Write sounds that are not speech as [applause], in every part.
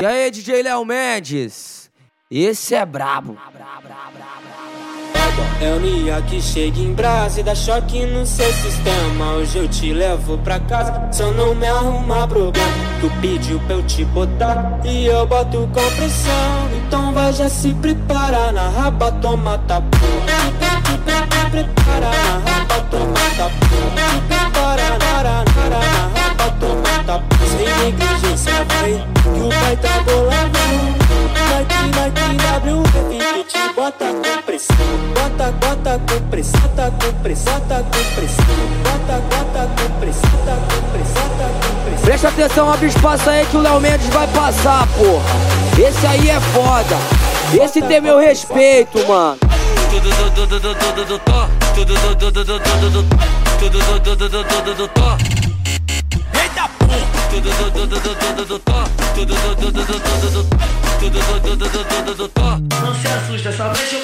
E aí, DJ Léo Mendes? Esse é brabo. É o Nia que chega em brasa e dá choque no seu sistema. Hoje eu te levo pra casa, só não me arrumar problema. Tu pediu pra eu te botar e eu boto com pressão. Então vai já se preparar na raba, toma tapu. Prepara na raba, toma tapu. Prepara na raba, toma tapu. Tem negligência feia que o pai tá bolado. Nike, Nike, WF e te bota com pressão. Bota, bota com pressão, tá com pressão, tá com pressão. Bota, bota com pressão, tá com pressão, tá com pressão. Presta atenção, abre espaço aí que o Léo Mendes vai passar, porra. Esse aí é foda. Esse tem meu respeito, mano. Tudo do do do do do do to, tudo do do do do do do do, tudo do do do do do do to. Eita porra! Não se assusta, só mexe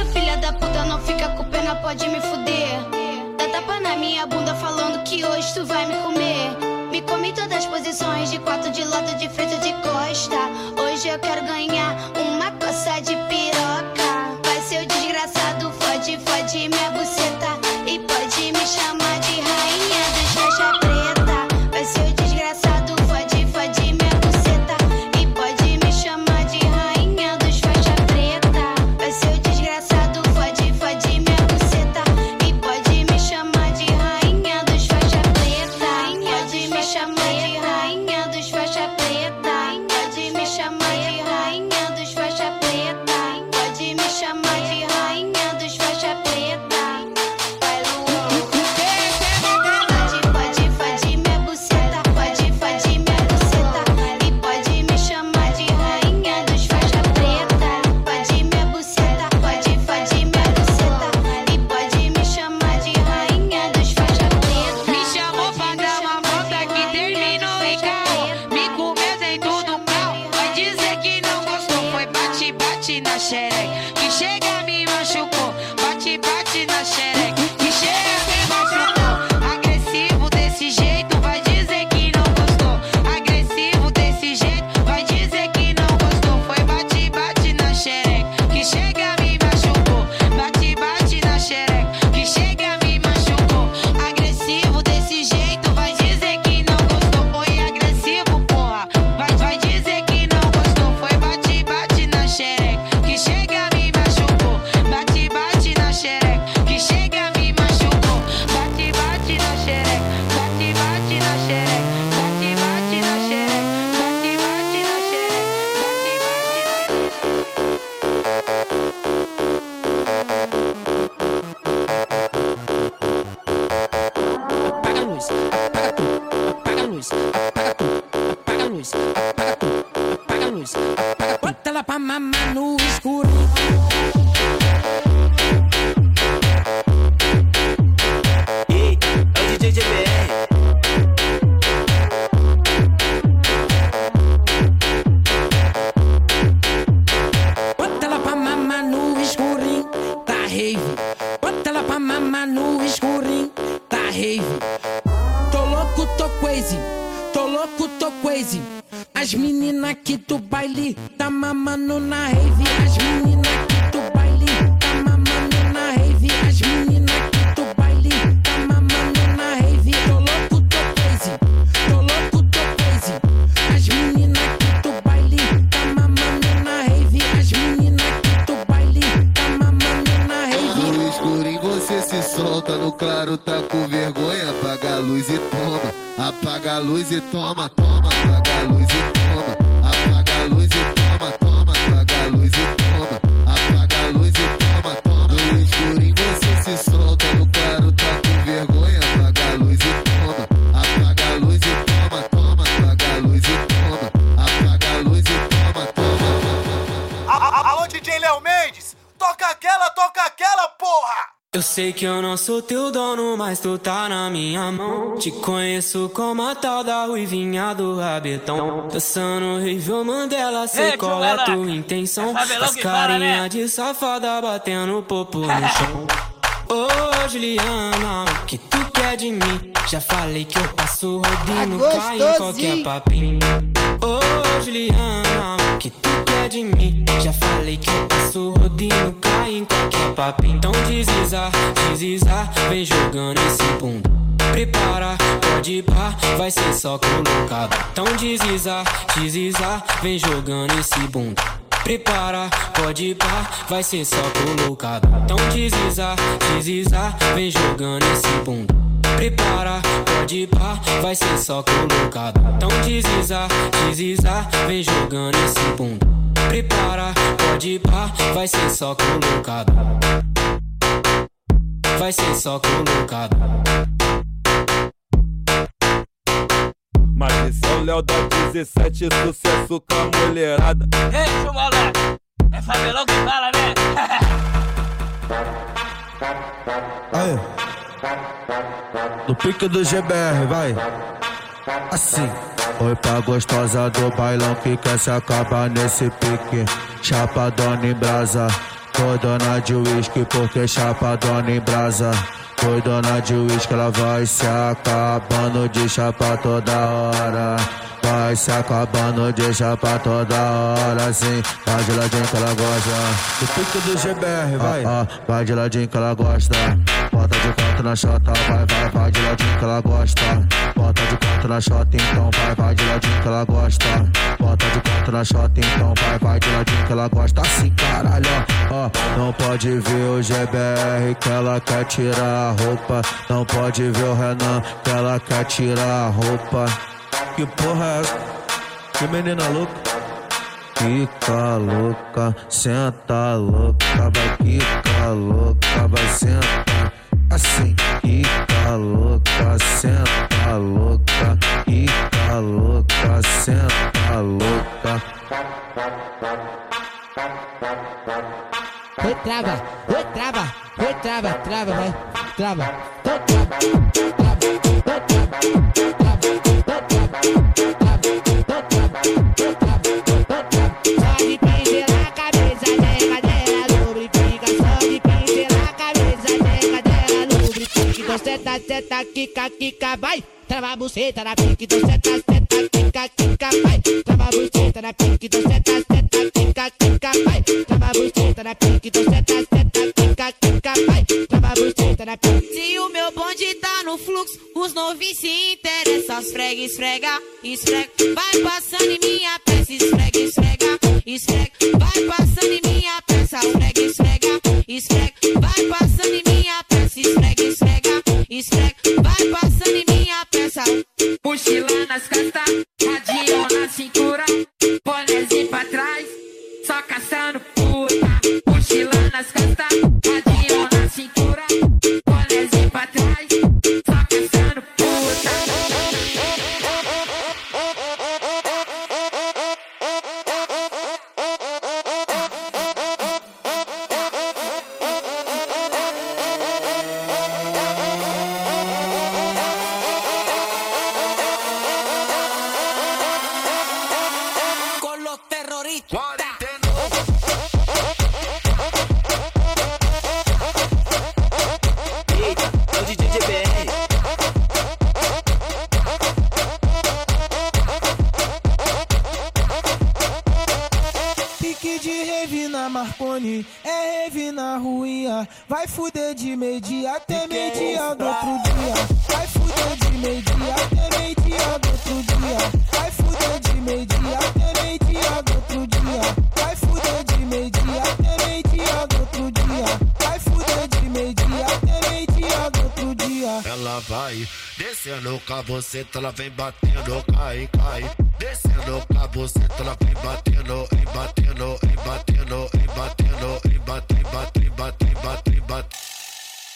é filha da puta, não fica com pena, pode me fuder. Dá tapa na minha bunda falando que hoje tu vai me comer. Me todas as posições, de quatro, de de frente, de costa. Hoje eu quero ganhar. luz e toma, toma. Que eu não sou teu dono, mas tu tá na minha mão. Te conheço como a tal da ruivinha do rabetão. Dançando horrível Mandela, sei Ei, qual é tua intenção. É As fala, carinha né? de safada batendo popo no [laughs] chão. Ô Juliana, o que tu quer de mim? Já falei que eu passo rodinho, Tá cai em qualquer papinho. Ô Juliana, o que tu quer de mim? Já falei que eu passo rodinho, cai em qualquer papinho. Então desliza, desliza, vem jogando esse bunda. Prepara, pode pá, vai ser só colocado. Então desliza, desliza, vem jogando esse bunda. Prepara, pode pá, vai ser só colocado. Então desliza, desliza, vem jogando esse bunda. Prepara, pode ir pá, vai ser só colocado. Então desliza, desliza, vem jogando esse bunda. Prepara, pode ir pá, vai ser só colocado. Vai ser só colocado. Mas esse é o Léo da 17, sucesso com a mulherada. Ei, Malaco. É Fabelão que fala, né? [laughs] Aí. No pique do GBR, vai. Assim. Oi pra gostosa do bailão que quer se acabar nesse pique. Chapadona em brasa. Foi dona de uísque porque chapadona em brasa. Foi dona de uísque, ela vai se acabando de chapa toda hora. Vai se acabando de chapa toda hora, sim. Vai de ladinho que ela gosta. Do pique do GBR, vai. Ah, ah, vai de ladinho que ela gosta. Bota de quatro na chota, vai, vai, vai de ladinho que ela gosta. Bota de quatro na chota, então vai, vai de ladinho que ela gosta. Bota de quatro na chota, então vai, vai de ladinho que ela gosta. Assim, caralho, ó. ó. Não pode ver o GBR que ela quer tirar a roupa. Não pode ver o Renan que ela quer tirar a roupa. Que porra é essa? Que menina louca? Fica louca, senta louca, vai ficar louca, vai sentar assim. Fica louca, senta louca, fica louca, senta louca. Oi, trava, oi, trava, oi, trava, trava, vai, trava, trava, trava, trava, trava, oi, trava, oi, trava, oi, trava, oi, trava. Só de pincelar a cabeça, nega dela, lubrifica. Só de pincelar a cabeça, nega dela, lubrifica. Senta, senta, quica, quica, vai. Trava a buceta na pique, então senta, senta, quica, quica, vai. Trava a buceta na pique, então senta, senta, quica, quica, vai. Trava a buceta na pique, então senta, senta, quica, quica, vai. Se o meu bonde tá no fluxo, os novinhos se interessam. Esfrega, esfrega, esfrega. Vai passando em minha peça, esfrega, esfrega, esfrega. Vai passando em minha peça, esfrega, esfrega, esfrega. De rave na Marconi, é rave na ruinha. Vai fuder de meio-dia até meio-dia do outro dia. Vai fuder de meio-dia até meio-dia do outro dia. Vai fuder de meio-dia até meio-dia do outro dia. Vai fuder de meio-dia até meio-dia do outro dia. Vai fuder de meio-dia até meio-dia do outro dia. Ela vai descendo com a buceta, ela vem batendo, cai, cai. Descendo com a buceta, ela vem batendo, e batendo, e batendo, e batendo, e bate, e bate, e bate, e bate, e bate.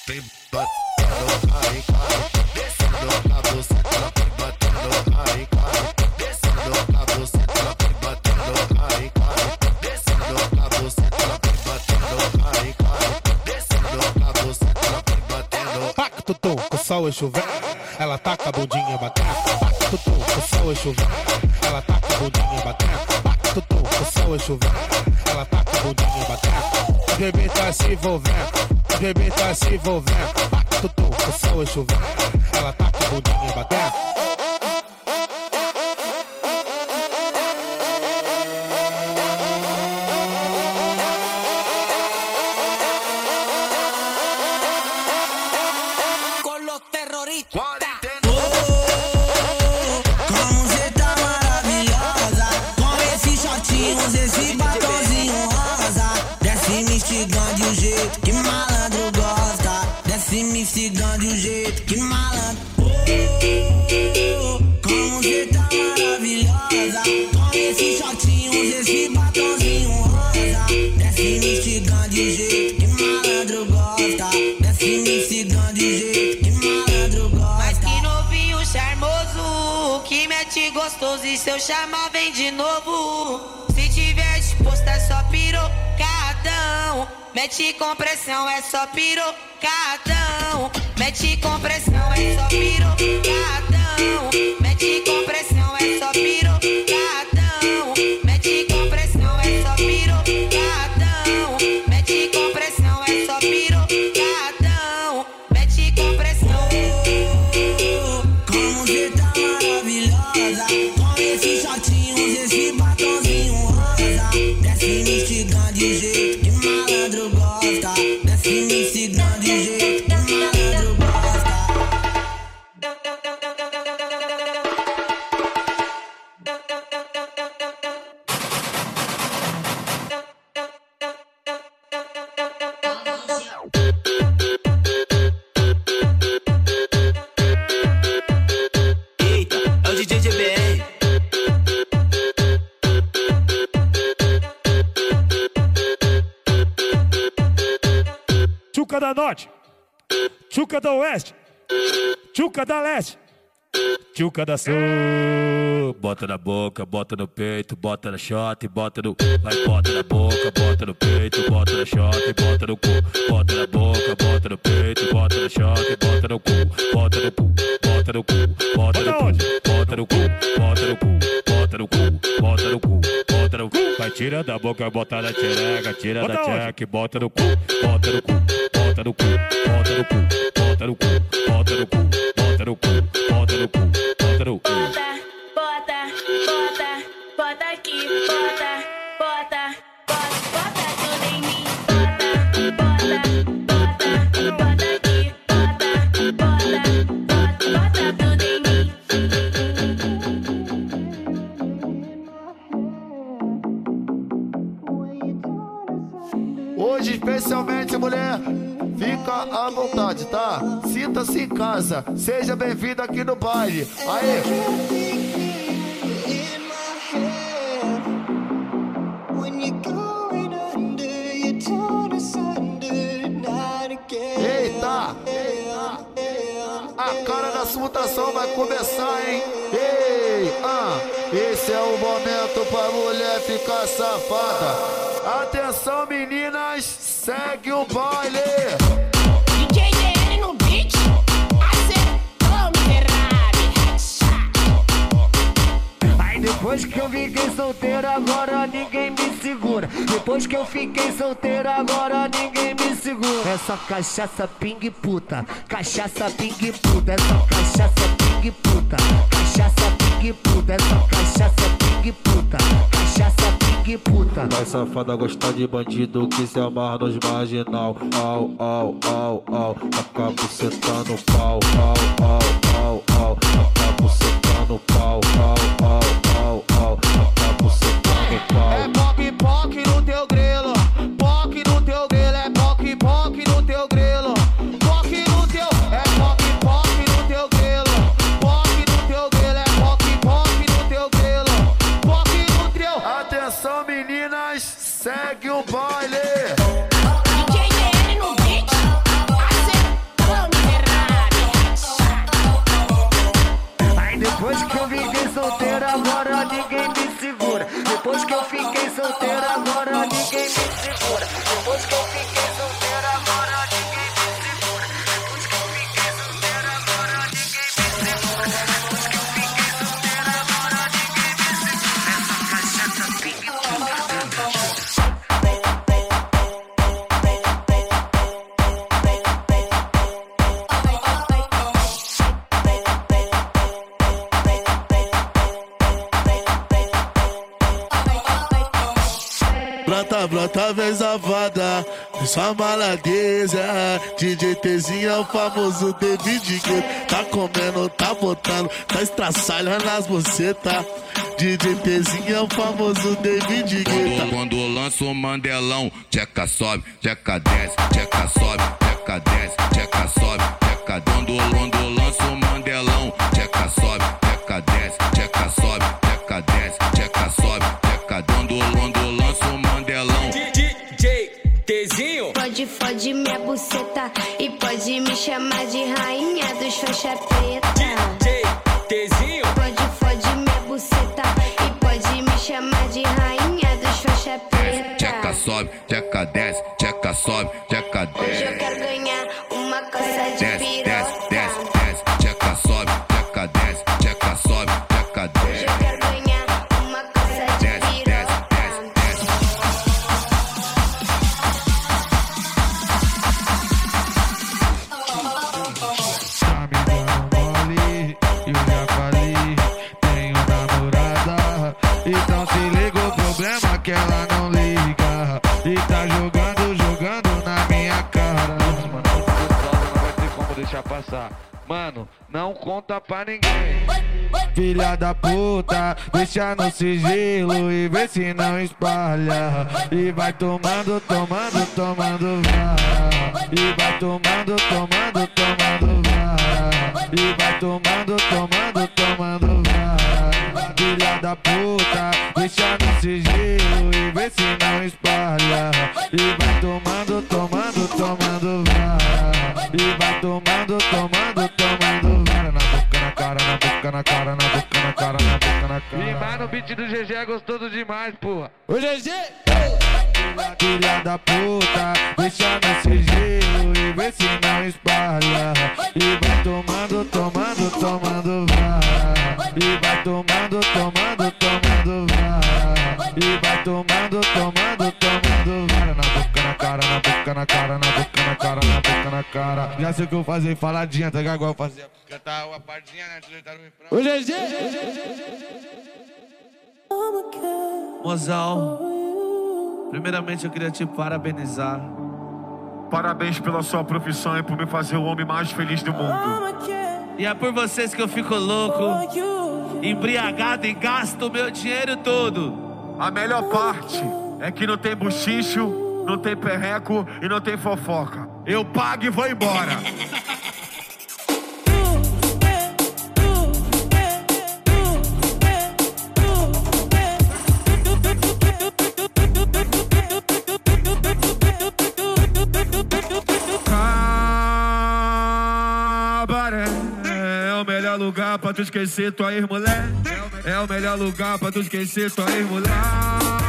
Vem batendo, cai, cai. Descendo com a buceta, ela vem batendo, cai, cai. Descendo com a buceta, ela vem batendo, cai, cai. Descendo com a buceta, ela vem batendo, cai, cai. Descendo com a buceta, sol e chover, ela taca a bundinha batata, bato tu, o sol e chover, ela taca a bundinha batata, bato tu, o sol é chover, ela taca rabo da. Bebê tá se envolvendo, bebê tá se envolvendo. Bato tu, o sol e chovendo, Ela tá com o bundinha batata. Chamar vem de novo. Se tiver disposto é só pirocadão. Mete com pressão é só pirocadão. Mete com pressão é só pirocadão. Mete com pressão é só pirocadão. Tchuca da Norte, Tchuca da Oeste, Tchuca da Leste, Tchuca da Sul. Bota na boca, bota no peito, bota na shot, bota no. Vai, bota na boca, bota no peito, bota na shot, bota no cu. Bota na boca, bota no peito, bota na shot, bota no cu. Bota no cu, bota no cu, bota no cu. Bota no cu, bota no cu, bota no cu, bota no cu, bota no cu. Vai, tira da boca, bota na tchereca, tira da tcheca, bota no cu, bota no cu, bota no cu, bota no cu, bota no cu, bota no cu, bota no cu, bota no cu, bota no cu. Bota, bota, bota aqui, bota, bota, bota, bota tudo em mim. Bota, bota, bota, bota Hoje, especialmente, mulher, fica à vontade, tá? Sinta-se em casa, seja bem-vindo aqui no baile. Aê! Eita! A cara da mutação vai começar, hein? Ah, esse é o momento pra mulher ficar safada. Atenção, meninas, segue o baile. Depois que eu fiquei solteiro, agora ninguém me segura. Depois que eu fiquei solteiro, agora ninguém me segura. É só cachaça ping puta, cachaça ping puta, é só cachaça ping puta, cachaça ping puta, é só cachaça ping puta, cachaça ping puta. Vai safada gostar de bandido que se amarra nos marginal. Au, au, au, au. Acabo sentando pau. Au, au, au, au. Acabo sentando pau. Au, au, au, au. Acabo sentando pau. Vem safada, sua maladeza. DJ Tzinho é o famoso David Guetta. Tá comendo, tá botando, tá estraçalhando as bucetas. DJ Tzinho é o famoso David Guetta. Quando, quando eu lanço o Mandelão, tcheca sobe, tcheca desce, tcheca sobe, tcheca desce, tcheca sobe, tcheca quando, quando eu lanço o buceta e pode me chamar de rainha dos faixa preta. DJ Tzinho. Pode, fode minha buceta e pode me chamar de rainha dos faixa preta. Tcheca sobe, tcheca desce, tcheca sobe, tcheca desce. Pra ninguém. Filha da puta, deixa no sigilo e vê se não espalha. E vai tomando, tomando, tomando vara. E vai tomando, tomando, tomando vara. E vai tomando, tomando, tomando vara. Filha da puta, deixa no sigilo e vê se não espalha. E vai tomando, tomando, tomando vara. E vai tomando, tomando boca, na cara, na boca, na cara, na boca, na cara. Rimar no beat do GG é gostoso demais, porra. Ô GG! Filha da puta, deixa no sigilo e vê se não espalha. E vai tomando, tomando, tomando vara. E vai tomando, tomando, tomando vara. E vai tomando, tomando, tomando vara. Na boca, cara, na boca, na cara, na boca, na cara, na boca, na cara. Já sei o que eu fazer, faladinha, tá ligado? Igual eu fazia. Cantar uma partezinha, né? Tá. Ô GG! Mozão, primeiramente eu queria te parabenizar. Parabéns pela sua profissão e por me fazer o homem mais feliz do mundo. E é por vocês que eu fico louco, embriagado e gasto o meu dinheiro todo. A melhor parte é que não tem buchicho, não tem perreco e não tem fofoca. Eu pago e vou embora. [laughs] Cabaré é o melhor lugar pra tu esquecer tua ex-mulher. É o melhor lugar pra tu esquecer tua ex-mulher.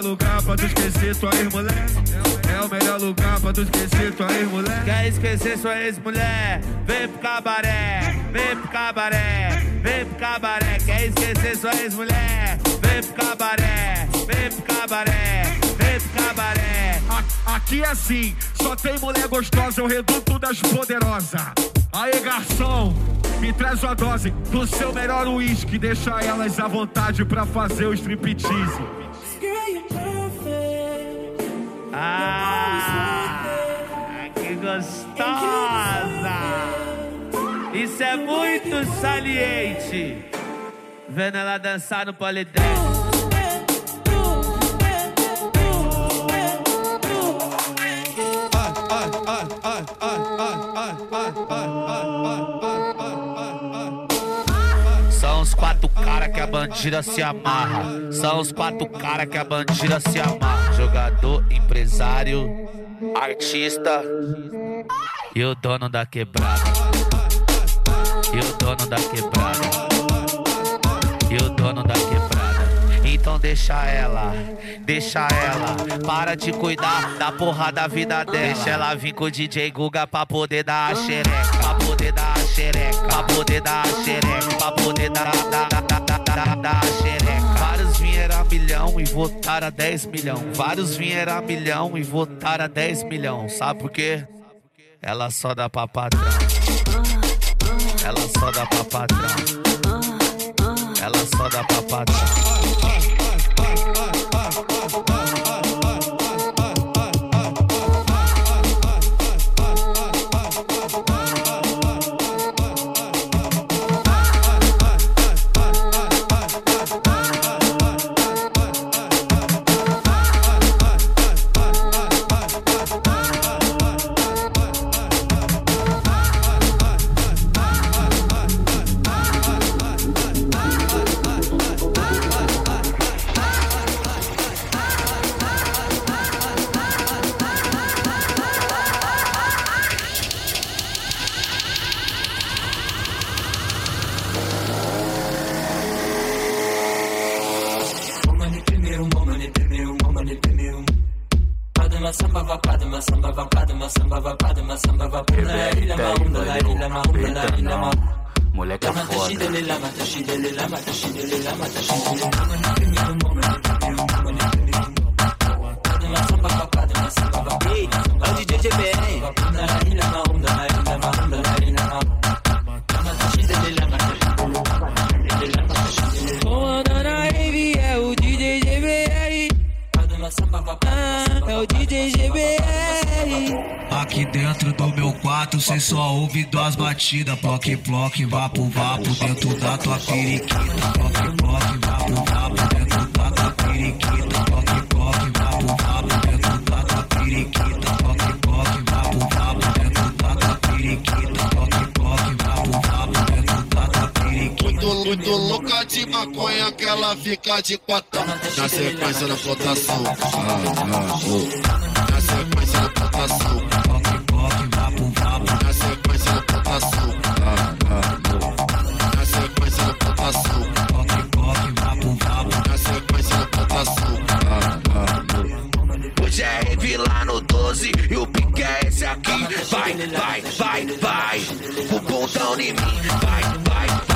Melhor lugar pra tu esquecer tua ex-mulher. É o melhor lugar pra tu esquecer tua ex-mulher. Quer esquecer sua ex-mulher? Vem pro cabaré, vem pro cabaré, vem pro cabaré. Quer esquecer sua ex-mulher? Vem pro cabaré, vem pro cabaré, vem pro cabaré. Aqui é assim, só tem mulher gostosa, o reduto das poderosas. Aê, garçom, me traz uma dose do seu melhor uísque. Deixa elas à vontade pra fazer o striptease. Ah, que gostosa! Isso é muito saliente. Vendo ela dançar no polidense. Quatro cara que a bandida se amarra. São os quatro cara que a bandida se amarra. Jogador, empresário, artista e o dono da quebrada. E o dono da quebrada. E o dono da quebrada. Então deixa ela, deixa ela. Para de cuidar da porra da vida dela. Deixa ela vir com o DJ Guga pra poder dar a xereca. Pra poder dar a xereca. Poder dar xereca. Pra poder dar, dar, dar, dar, dar, dar a xereca. Vários vieram a milhão e votaram a 10 milhão. Vários vieram a milhão e votaram a 10 milhão. Sabe por quê? Ela só dá pra patrão. Ela só dá pra patrão. Ela só dá pra patrão. mata, shindele la mata, shindele ouve duas batidas. Ploque, ploque, vapo, vapo, dentro da tua periquita. Ploque, ploque, vapo, vapo, dentro da tua periquita. Ploque, ploque, vapo, vapo, dentro da tua periquita. Ploque, ploque, vapo, vapo, dentro da tua periquita. Ploque, ploque, vapo, vapo, dentro da tua periquita. Muito, louca de maconha que ela fica de quatão. Na sequência da flotação. Ah, ah, oh. Na sequência da flotação. Hoje é rave lá no 12 e o pique é esse aqui. Vai, vai, vai, vai. O pontão em mim. Vai, vai, vai.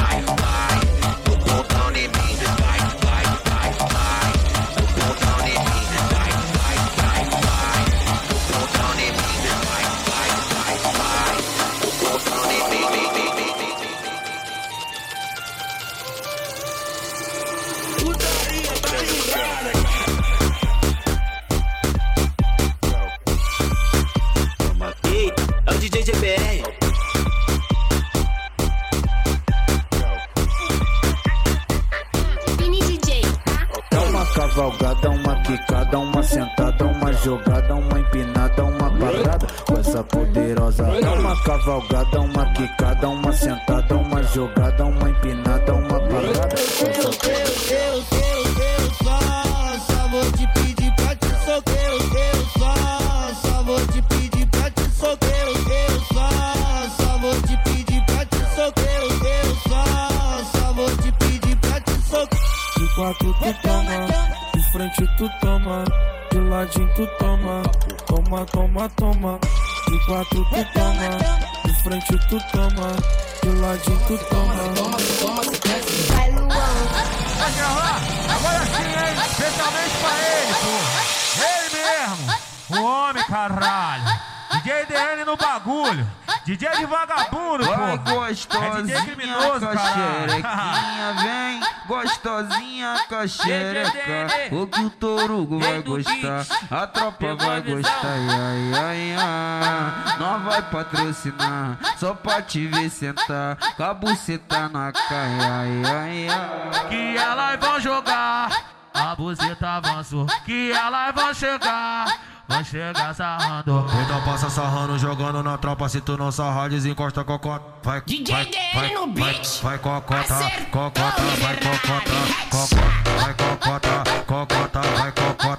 Cavalgada, uma quicada, uma sentada, uma jogada, uma vagabundo, Vai pô. É gostosinha criminoso, com xerequinha, vem gostosinha com a xereca. O que o Torugo vai gostar, a tropa vai gostar. Ai, ai, ai, nós vai patrocinar, só pra te ver sentar, com a buceta na caia. Ai, ai, ai. Que elas vão jogar, a buceta avançou. Que elas vão chegar, vão chegar sarrando. Então passa sarrando, jogando na tropa. Se tu não sarrar, desencosta cocota. Vai, DJ vai, vai, no vai, beat. vai, cocota, cocota, vai, cocota, cocota, vai, cocota, cocota, vai, cocota, cocota,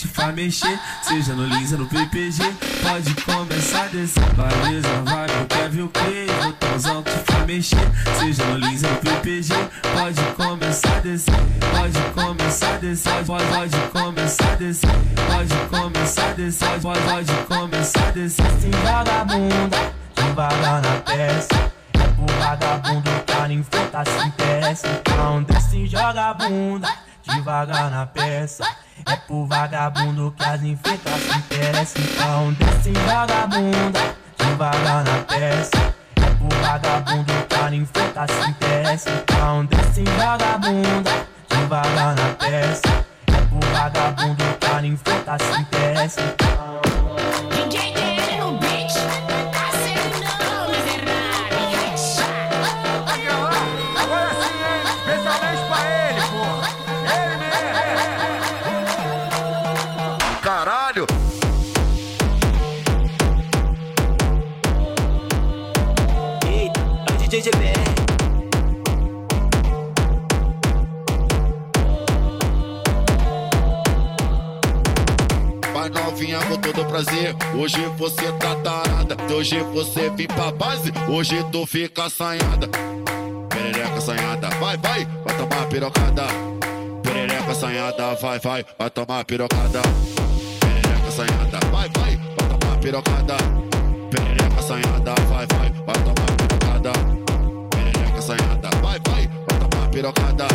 te faz mexer. Seja no Lisa, no PPG, pode começar a descer. Vai vibe do Kevin Cres, no tabuzão que faz mexer. Seja no Lisa, no PPG, pode começar a descer. Pode começar a descer, pode, pode começar a descer. Pode começar a descer, pode, pode começar a descer. Se bunda devagar na peça. É pro vagabundo cara enfrenta se interessa. Então desce e joga a bunda devagar na peça. É pro vagabundo que as enfeitas se interessam. Então desce e joga a bunda devagar na peça. É pro vagabundo que as enfeitas se interessam. Então desce e joga a bunda devagar na peça. É pro vagabundo que as enfeitas se interessam. Prazer, hoje você tá tarada. Hoje você vir pra base, hoje tu fica assanhada. Perereca assanhada, vai, vai, vai tomar pirocada. Perereca assanhada, vai, vai, vai tomar pirocada. Perereca assanhada, vai, vai, vai tomar pirocada. Perereca assanhada, vai, vai, vai tomar pirocada. Perereca assanhada, vai, vai, vai tomar pirocada.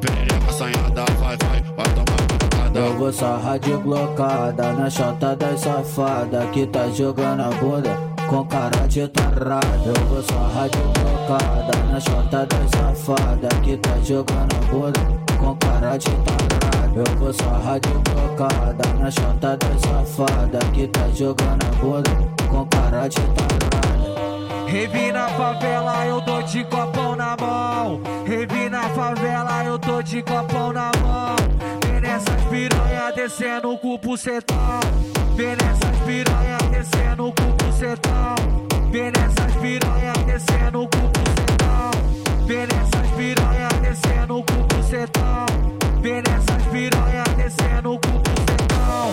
Perereca assanhada, vai, vai, vai tomar pirocada. Eu vou sarrar de blocada na chota das safada que tá jogando a bunda com cara de tarada. Eu vou sarrar de blocada na chota das safada que tá jogando a bunda com cara de tarada. Eu vou sarrar de blocada na chota das safada que tá jogando a bunda com cara de tarada. Revi na favela, eu tô de copão na mão. Revi na favela, eu tô de copão na mão. Nessas piranha descendo o bucetão. Vem nessas piranha descendo o bucetão. Vem nessas piranha descendo o bucetão. Vem nessas piranha descendo o bucetão. Vem nessas piranha descendo com o bucetão.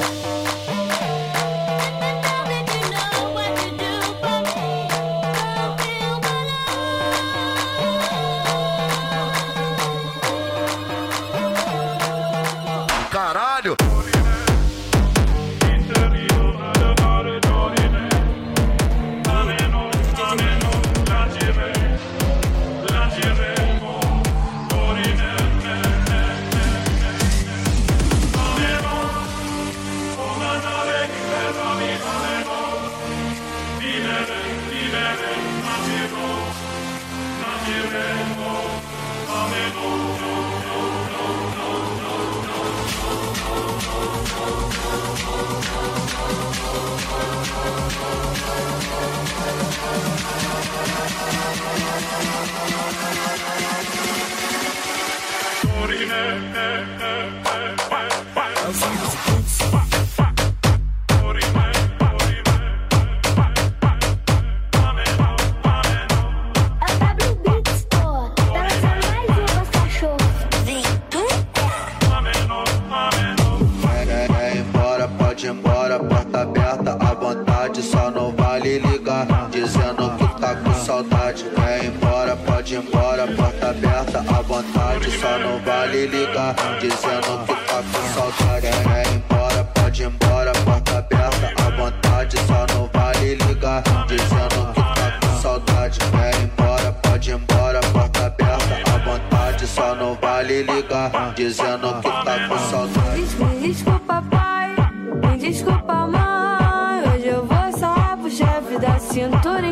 Quer, dizendo que tá com saudade. Quer ir embora, pode ir embora, porta aberta à vontade, só não vale ligar, dizendo que tá com saudade. Quer ir embora, pode ir embora, porta aberta à vontade, só não vale ligar, dizendo que tá com saudade. Me desculpa, pai. Me desculpa, mãe. Hoje eu vou só pro chefe da cintura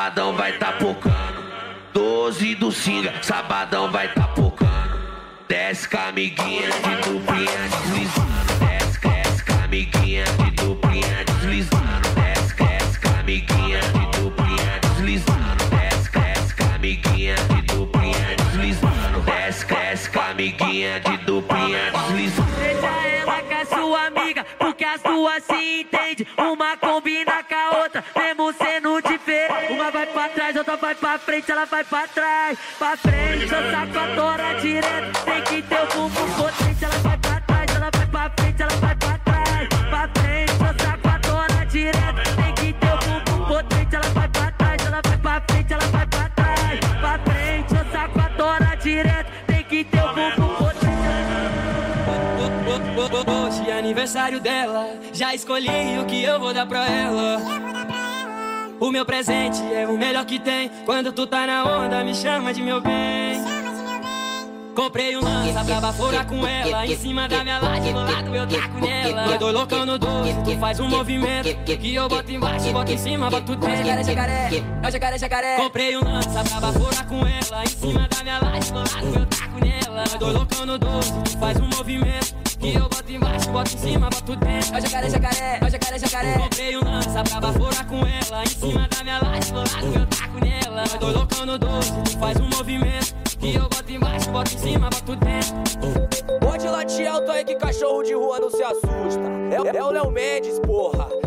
sabadão vai tá pocando. Doze do Singa, sabadão vai tá pocando. Desce com amiguinha de duplinha deslizando. Desce, desce com amiguinha de duplinha deslizando. Desce, desce com amiguinha de duplinha deslizando. Desce, desce com amiguinha de duplinha deslizando. Desce, desce com amiguinha de duplinha deslizando. Deixa ela com a sua amiga, porque as duas se entendem. Uma combina com a outra, mesmo sendo diferente vai pra frente, ela vai pra trás. Pra frente, eu saco a tora direto. Tem que ter o bumbum potente, ela vai pra trás, ela vai pra frente, ela vai pra trás. Pra frente, eu saco a tora direto. Tem que ter o bumbum potente, ela vai pra trás, ela vai pra frente, ela vai pra trás. Pra frente, eu saco a tora direto. Tem que ter o bumbum potente. Hoje é aniversário dela, já escolhi o que eu vou dar pra ela. O meu presente é o melhor que tem. Quando tu tá na onda, me chama de meu bem. Comprei um lança pra baforar com ela. Em cima da minha laje, do lado eu taco nela. Nós dois loucão no doce, tu faz um movimento. Que eu boto embaixo, boto em cima, boto dentro. Jacaré, jacaré, é o jacaré, jacaré. Comprei um lança pra baforar com ela. Em cima da minha laje, do lado eu taco nela. Nós dois loucão no doce, tu faz um movimento. eu boto em cima, boto dentro. É o jacaré, jacaré, é o jacaré, jacaré. Comprei um lança pra baforar com ela. Em cima da minha laje, do lado eu taco nela. Nós dois loucão no doce, tu faz um movimento. Que eu boto embaixo, boto em cima, boto dentro. Pode latir alto aí que cachorro de rua não se assusta. É, é o Léo Mendes, porra.